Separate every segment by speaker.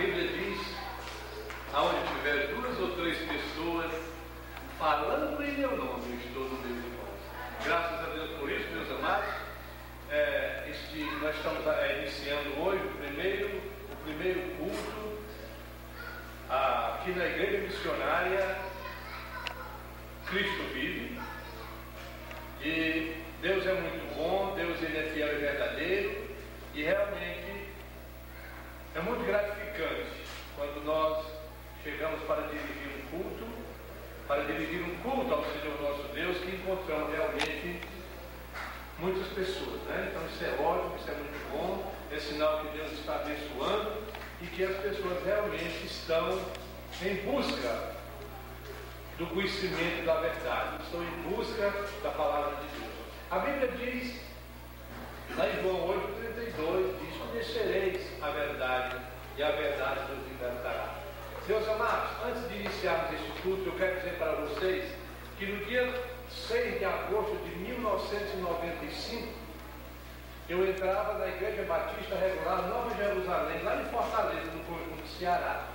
Speaker 1: Bíblia pessoas. Né? Então isso é ótimo, isso é muito bom, é sinal que Deus está abençoando e que as pessoas realmente estão em busca do conhecimento da verdade, estão em busca da palavra de Deus. A Bíblia diz, lá em João 8,32, diz: Conhecereis a verdade, e a verdade nos libertará. Meus amados, antes de iniciarmos este culto, eu quero dizer para vocês que no dia 6 de agosto de 1995, eu entrava na Igreja Batista Regular Nova Jerusalém, lá em Fortaleza, no conjunto Ceará.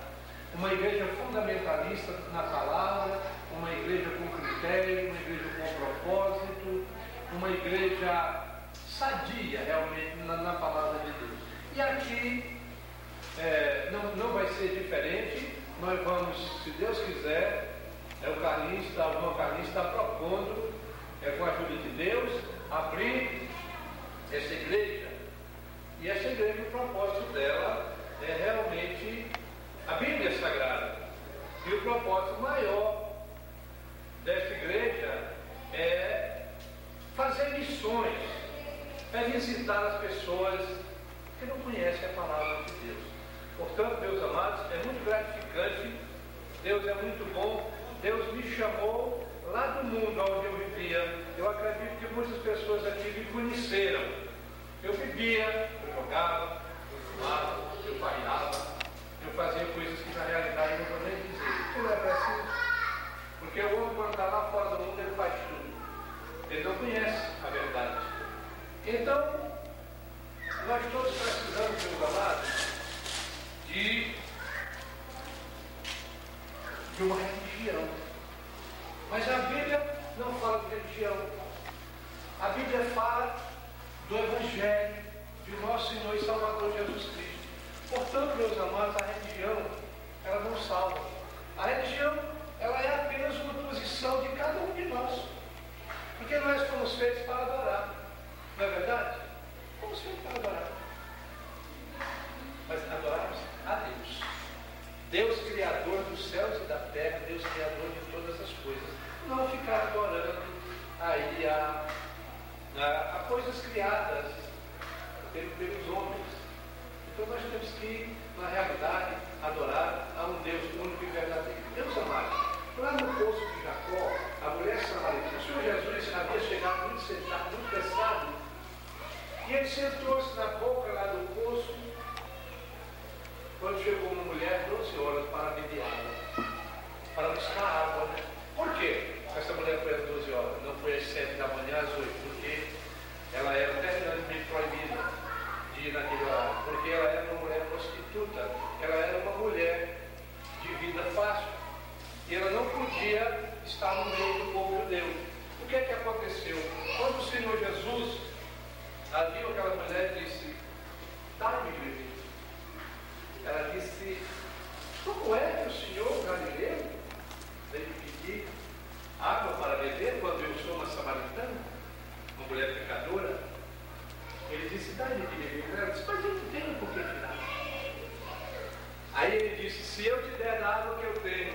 Speaker 1: Uma igreja fundamentalista na palavra, uma igreja com critério, uma igreja com propósito, uma igreja sadia realmente na, na palavra de Deus. E aqui é, não, não vai ser diferente, nós vamos, se Deus quiser, é, o Carlinhos está propondo, é, com a ajuda de Deus, abrir essa igreja. E essa igreja, o propósito dela é realmente a Bíblia Sagrada. E o propósito maior dessa igreja é fazer missões, é visitar as pessoas que não conhecem a palavra de Deus. Portanto, meus amados, é muito gratificante, Deus é muito bom, Deus me chamou lá do mundo onde eu vivia. Eu acredito que muitas pessoas aqui me conheceram. Eu bebia, eu jogava, eu fumava, eu bailava, eu fazia coisas que na realidade eu não vou nem dizer. Porque não é preciso. Porque o homem, quando está lá fora do mundo, ele faz tudo. Ele não conhece a verdade. Então, nós todos precisamos, meus amados, de, de uma religião. Mas a Bíblia não fala de religião. A Bíblia fala do Evangelho, de nosso Senhor e Salvador Jesus Cristo. Portanto, meus amados, a religião, ela não salva. A religião, ela é apenas uma posição de cada um de nós. Porque nós fomos feitos para adorar. Não é verdade? Fomos feitos para adorar. Mas adorarmos a Deus. Deus Criador dos céus e da terra, Deus Criador de todas as coisas. Não ficar adorando aí a, a, a coisas criadas pelos homens. Então nós temos que, na realidade, adorar a um Deus único e verdadeiro. Deus amado. Lá no poço de Jacó, a mulher samaritana, o Senhor Jesus havia chegado muito sentado, muito cansado, e ele sentou-se na boca lá do poço, quando chegou uma mulher, 12 horas, para beber água, para buscar água, né? Por quê? Essa mulher foi às 12 horas, não foi às 7 da manhã, às 8, porque ela era terminantemente proibida de ir naquele horário, porque ela era uma mulher prostituta, ela era uma mulher de vida fácil. E ela não podia estar no meio do povo judeu. O que é que aconteceu? Quando o Senhor Jesus viu aquela mulher e disse, dá-me beber. Ela disse, como é que o Senhor Galileu veio pedir água para beber quando eu sou uma samaritana, uma mulher pecadora? Ele disse, dá-me de beber. Ela disse, mas eu não tenho por que te dar. Aí ele disse, se eu te der a água que eu tenho,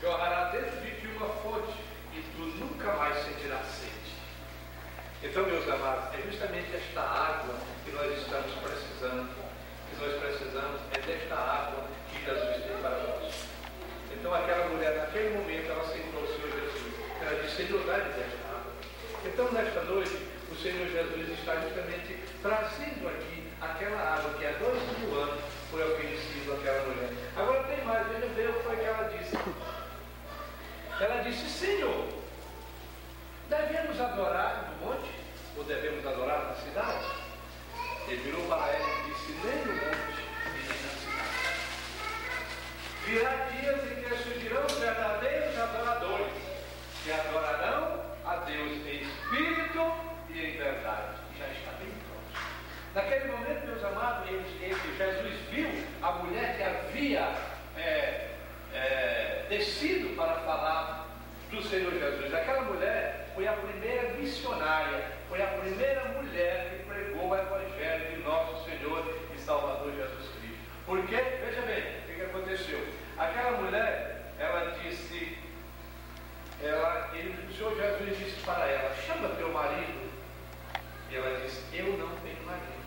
Speaker 1: jorrará dentro de ti uma fonte e tu nunca mais sentirás sede. Então, meus amados, é justamente esta água que nós estamos precisando, que nós precisamos, é desta água que Jesus tem para nós. Então, aquela mulher, naquele momento, ela aceitou o Senhor Jesus. Desta água. Então, nesta noite, o Senhor Jesus está justamente trazendo aqui aquela água que há dois mil anos foi oferecido àquela mulher. Agora descido para falar do Senhor Jesus. Aquela mulher foi a primeira missionária, foi a primeira mulher que pregou o Evangelho de nosso Senhor e Salvador Jesus Cristo. Porque, veja bem, o que, que aconteceu? Aquela mulher, ela disse, ela, ele, o Senhor Jesus disse para ela, chama teu marido. E ela disse, eu não tenho marido.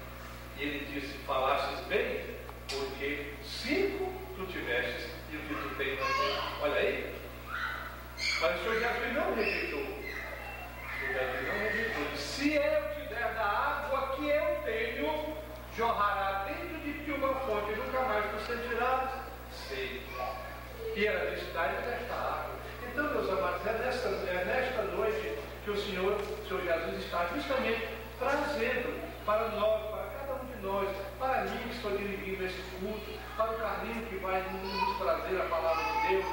Speaker 1: E ele disse, falastes bem, porque cinco tu tivestes que tu tem. Olha aí. Mas o Senhor Jesus não rejeitou. O Senhor Jesus não rejeitou. Se eu te der da água que eu tenho, jorrará dentro de ti uma fonte, e nunca mais tu sentirás sede. E ela disse, desta água. Então, meus amados, é nesta, é nesta noite que o Senhor, o Senhor Jesus está justamente trazendo para nós, para cada um de nós, para mim que estou dirigindo esse culto, para o Carlinho que vai nos trazer a palavra de Deus,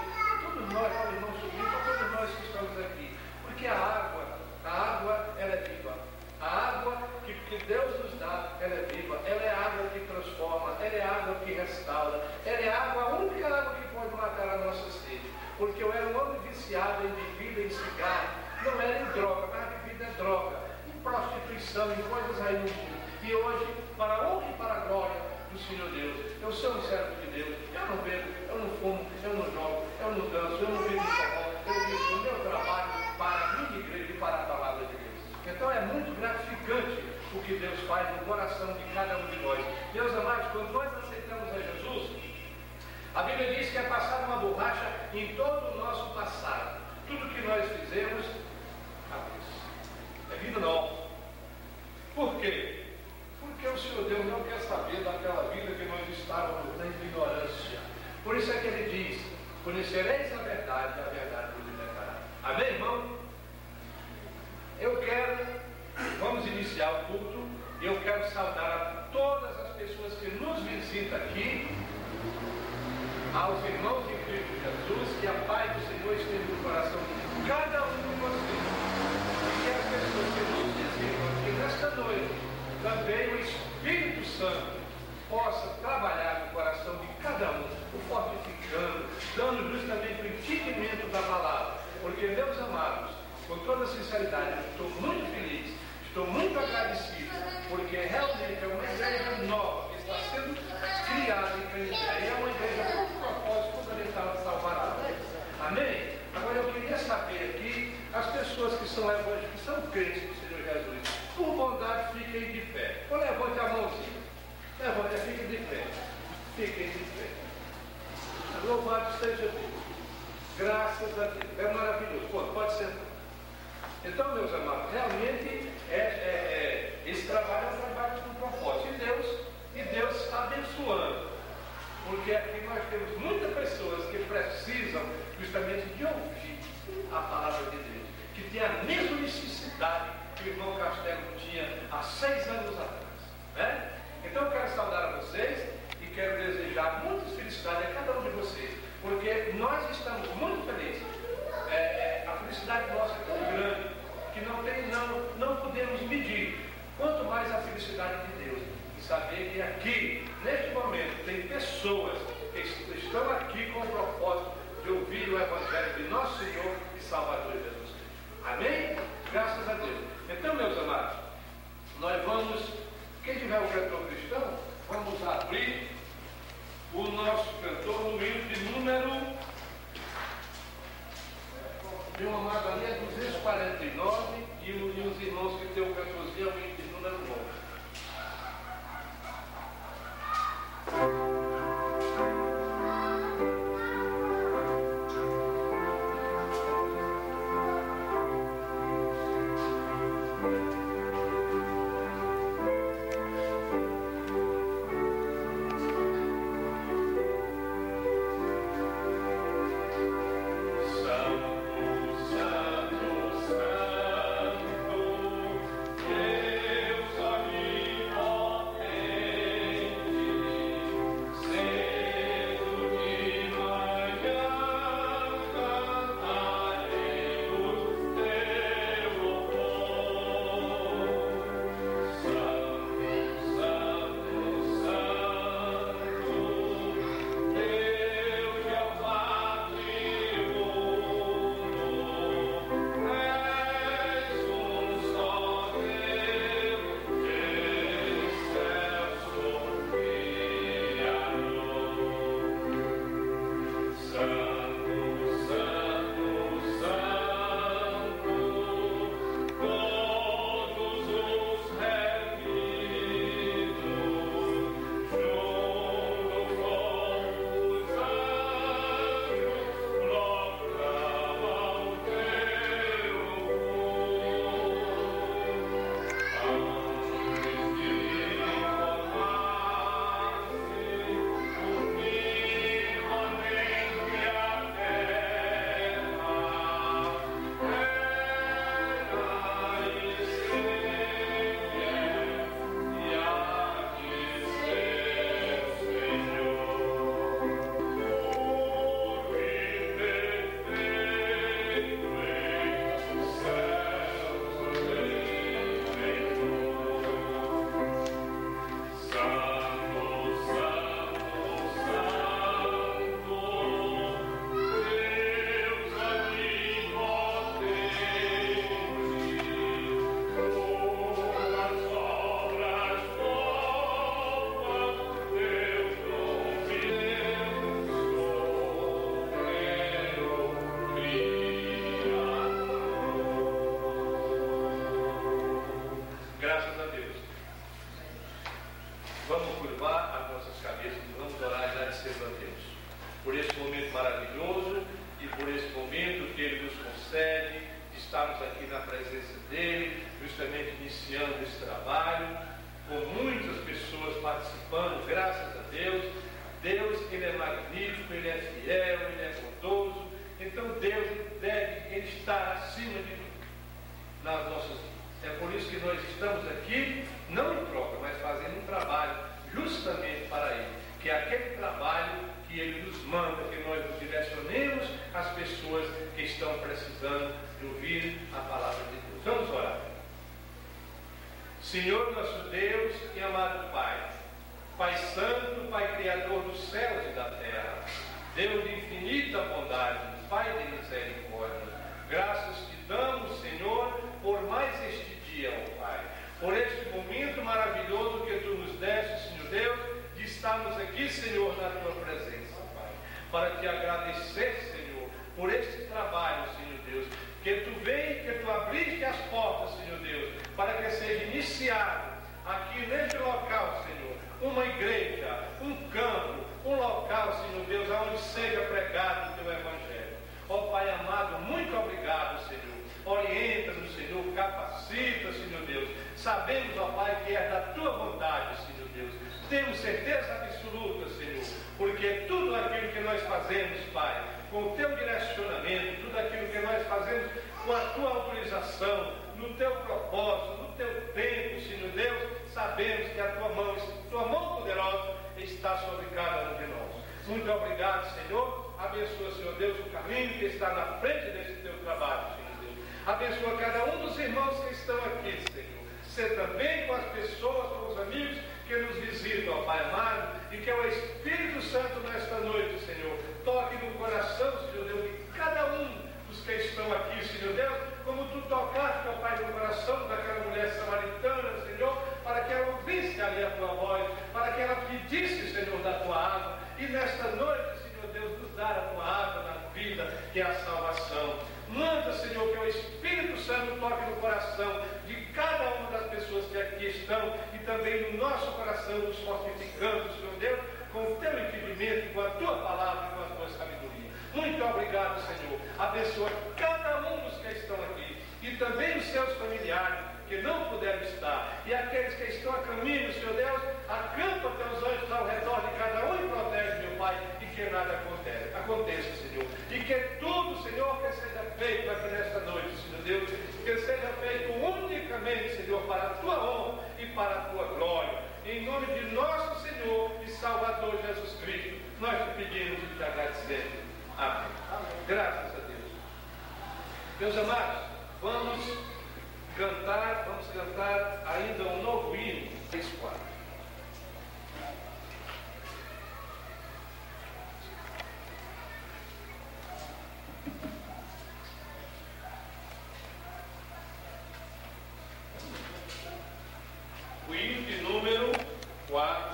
Speaker 1: todos nós, para o irmão sobrinho, para todos nós que estamos aqui. Porque a água, a água, ela é viva. A água que, que Deus nos dá, ela é viva. Ela é água que transforma, ela é água que restaura, ela é água, a única água que pode matar a nossa sede. Porque eu era um homem viciado em bebida, em cigarro, não era em droga, mas a bebida é droga, em prostituição, em coisas aí no mundo. E hoje, para a honra e para a glória do Senhor Deus, eu sou um servo de Deus, eu não bebo, eu não fumo, eu não jogo, eu não danço, eu não vivo um cantor cristão, vamos abrir o nosso cantor no livro de número. Meu amado ali é 249 e, os irmãos que têm o cantorzinho este trabalho, Senhor Deus, que tu veio, que tu abriste as portas, Senhor Deus, para que seja iniciado aqui neste local, Senhor, uma igreja, um campo, um local, Senhor Deus, onde seja pregado o teu evangelho. Ó Pai amado, muito obrigado, Senhor. Orienta-nos, Senhor, capacita, Senhor Deus. Sabemos, ó Pai, que é da tua vontade, Senhor Deus. Temos certeza absoluta, Senhor, porque tudo aquilo que nós fazemos, Pai, com o teu direcionamento, tudo aquilo que nós fazemos com a tua autorização, no teu propósito, no teu tempo, Senhor Deus, sabemos que a tua mão, tua mão poderosa está sobre cada um de nós. Muito obrigado, Senhor. Abençoa, Senhor Deus, o caminho que está na frente desse teu trabalho, Senhor Deus. Abençoa cada um dos irmãos que estão aqui, Senhor. Ser também com as pessoas, com os amigos que nos visitam, ó Pai amado, e que é o Espírito Santo nesta noite, Senhor, toque no coração, Senhor Deus, de cada um dos que estão aqui, Senhor Deus, como tu tocaste, ó Pai, no coração daquela mulher samaritana, Senhor, para que ela ouvisse ali a tua voz, para que ela pedisse, Senhor, da tua água, e nesta noite, Senhor Deus, nos dar a tua água na vida, que é a salvação. Manda, Senhor, que o Espírito Santo toque no coração de cada uma das pessoas que aqui estão também no nosso coração, nos fortificando, Senhor Deus, com o teu entendimento, com a tua palavra e com a tua sabedoria. Muito obrigado, Senhor. Abençoa cada um dos que estão aqui e também os seus familiares que não puderam estar e aqueles que estão a caminho, Senhor Deus, acampa teus anjos ao redor de cada um e protege, meu Pai, e que nada aconteça, aconteça, Senhor. E que tudo, Senhor, que seja feito aqui nesta noite, Senhor Deus, que seja feito unicamente, Senhor, para a tua para a tua glória. Em nome de nosso Senhor e Salvador Jesus Cristo, nós te pedimos e te agradecemos. Amém. Graças a Deus. Meus amados, vamos cantar, vamos cantar ainda um novo hino, 3, 4. Hino de número 4,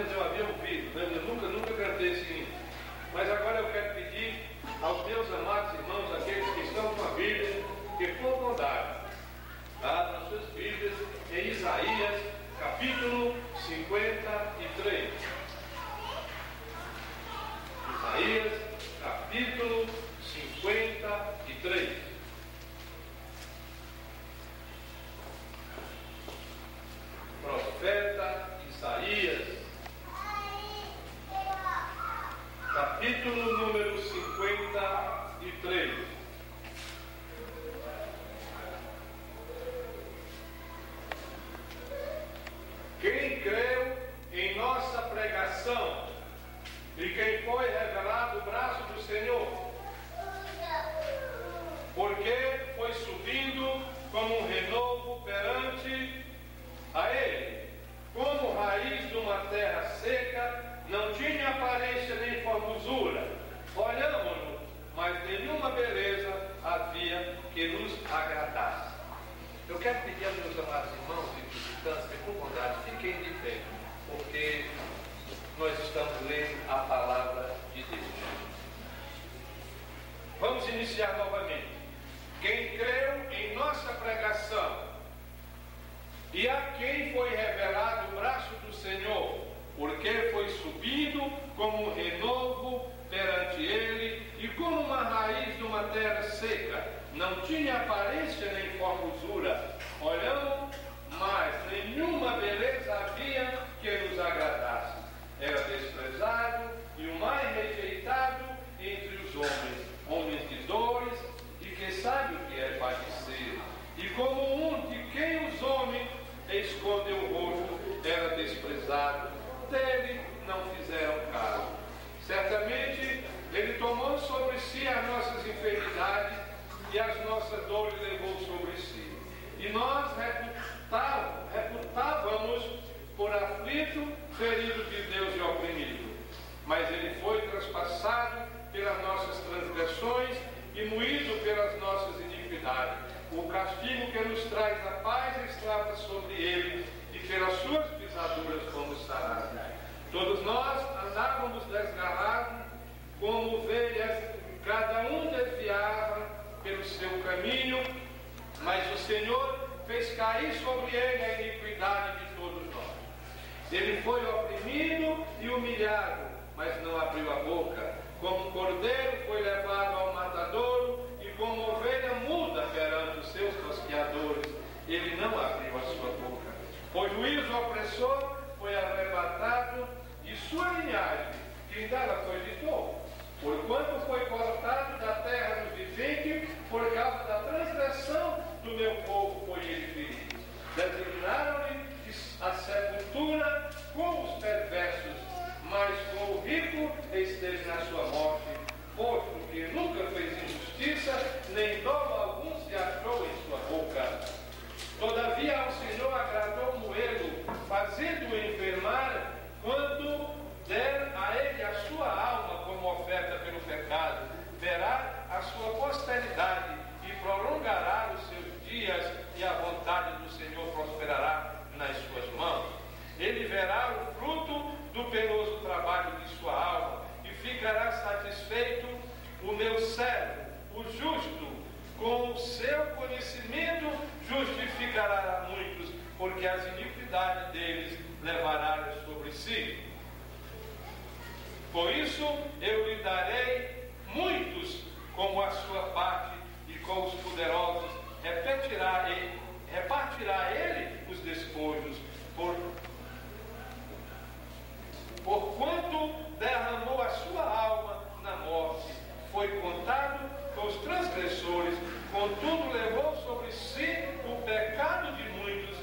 Speaker 1: eu havia ouvido, né? eu nunca, nunca cantei esse hino. Mas agora eu quero pedir aos meus amados irmãos, aqueles que estão com a Bíblia, que por bondade, tá? abram suas Bíblias em Isaías, capítulo 53. E quem foi revelado o braço do Senhor, porque foi subindo como um renovo perante a Ele, como raiz de uma terra seca, não tinha aparência nem formosura. Olhamos-no, mas nenhuma beleza havia que nos agradasse. Eu quero pedir aos meus amados irmãos e visitantes que, por bondade, fiquem de pé, porque nós estamos lendo a palavra de Deus. Vamos iniciar novamente. Quem creu em nossa pregação e a quem foi revelado o braço do Senhor, porque foi subido como um renovo perante ele e como uma raiz de uma terra seca, não tinha aparência nem formosura, olhamos, mas nenhuma beleza havia que nos agradasse. Era desprezado e o mais rejeitado entre os homens, homens de dores e que sabe o que é padecer. E como um de quem os homens escondem o rosto, era desprezado, dele não fizeram caso. Certamente ele tomou sobre si as nossas enfermidades e as nossas dores levou sobre si. E nós reputávamos por aflito, ferido de Deus e oprimido. Mas ele foi traspassado pelas nossas transgressões e moído pelas nossas iniquidades. O castigo que nos traz a paz estava sobre ele, e pelas suas pisaduras fomos sarados. Todos nós andávamos desgarrados como ovelhas, cada um desviava pelo seu caminho, mas o Senhor fez cair sobre ele a iniquidade de. Ele foi oprimido e humilhado, mas não abriu a boca. Como um cordeiro foi levado ao matadouro e como ovelha muda perante os seus tosqueadores, ele não abriu a sua boca. O juízo opressor foi arrebatado e sua linhagem, quem dela foi de todo. Porquanto foi cortado da terra do vivente, por causa da transgressão do meu povo foi ele ferido. Designaram-lhe a sepultura com os perversos, mas com o rico esteve na sua morte, posto que nunca fez injustiça, nem dolo algum se achou em sua boca. Todavia ao Senhor agradou moê-lo, fazendo-o enfermar, quando der a ele a sua alma como oferta pelo pecado, verá a sua posteridade e prolongará os seus dias, e a vontade do Senhor prosperará nas suas mãos. Ele verá o fruto do penoso trabalho de sua alma e ficará satisfeito o meu servo, o justo, com o seu conhecimento justificará a muitos, porque as iniquidades deles levará sobre si. Por isso eu lhe darei muitos como a sua parte, e com os poderosos repetirá ele, repartirá ele os despojos, por, por quanto derramou a sua alma na morte, foi contado com os transgressores, contudo levou sobre si o pecado de muitos,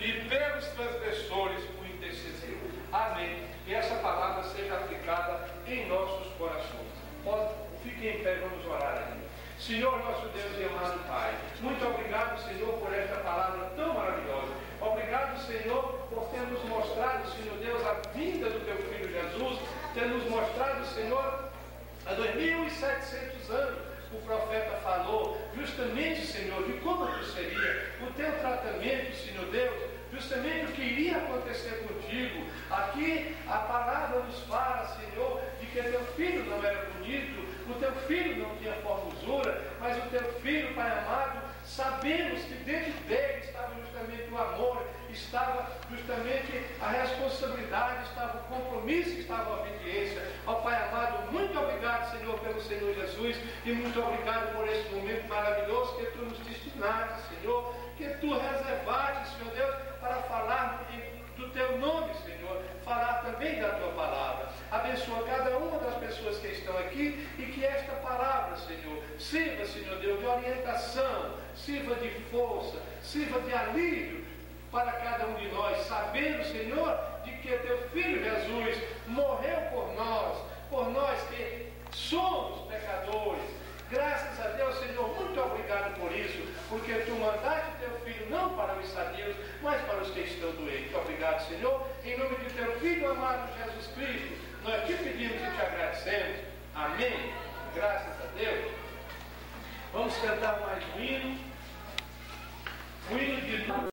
Speaker 1: e pelos transgressores o intercedeu. Amém. E essa palavra seja aplicada em nossos corações. Pode, fique em pé, vamos orar ainda. Senhor, nosso Deus e amado Pai, muito obrigado, Senhor, por esta palavra tão maravilhosa. Obrigado, Senhor, por ter nos mostrado, Senhor Deus, a vinda do Teu Filho Jesus, ter nos mostrado, Senhor, há 2.700 anos, o profeta falou justamente, Senhor, de como tu seria, o teu tratamento, Senhor Deus, justamente o que iria acontecer contigo. Aqui a palavra nos fala, Senhor, de que teu filho não era bonito, o teu filho não tinha formosura, mas o teu filho, Pai amado, sabemos que dentro dele estava justamente o amor, estava justamente a responsabilidade, estava o compromisso, estava a obediência. Ó Pai amado, muito obrigado, Senhor, pelo Senhor Jesus, e muito obrigado por esse momento maravilhoso que Tu nos destinaste, Senhor, que Tu reservaste, Senhor Deus, para falar do Teu nome, Senhor, falar também da Tua palavra. Abençoa cada uma das pessoas que estão aqui e que esta palavra, Senhor, sirva, Senhor Deus, de orientação, sirva de força, sirva de alívio para cada um de nós, sabendo, Senhor, de que Teu Filho Jesus morreu por nós, por nós que somos pecadores. Graças a Deus, Senhor, muito obrigado por isso, porque Tu mandaste Teu Filho não para os sadios, mas para os que estão doentes. Obrigado, Senhor, em nome de Teu Filho amado Jesus Cristo. Nós te pedimos e te agradecemos. Amém. Graças a Deus. Vamos cantar mais um hino. O hino de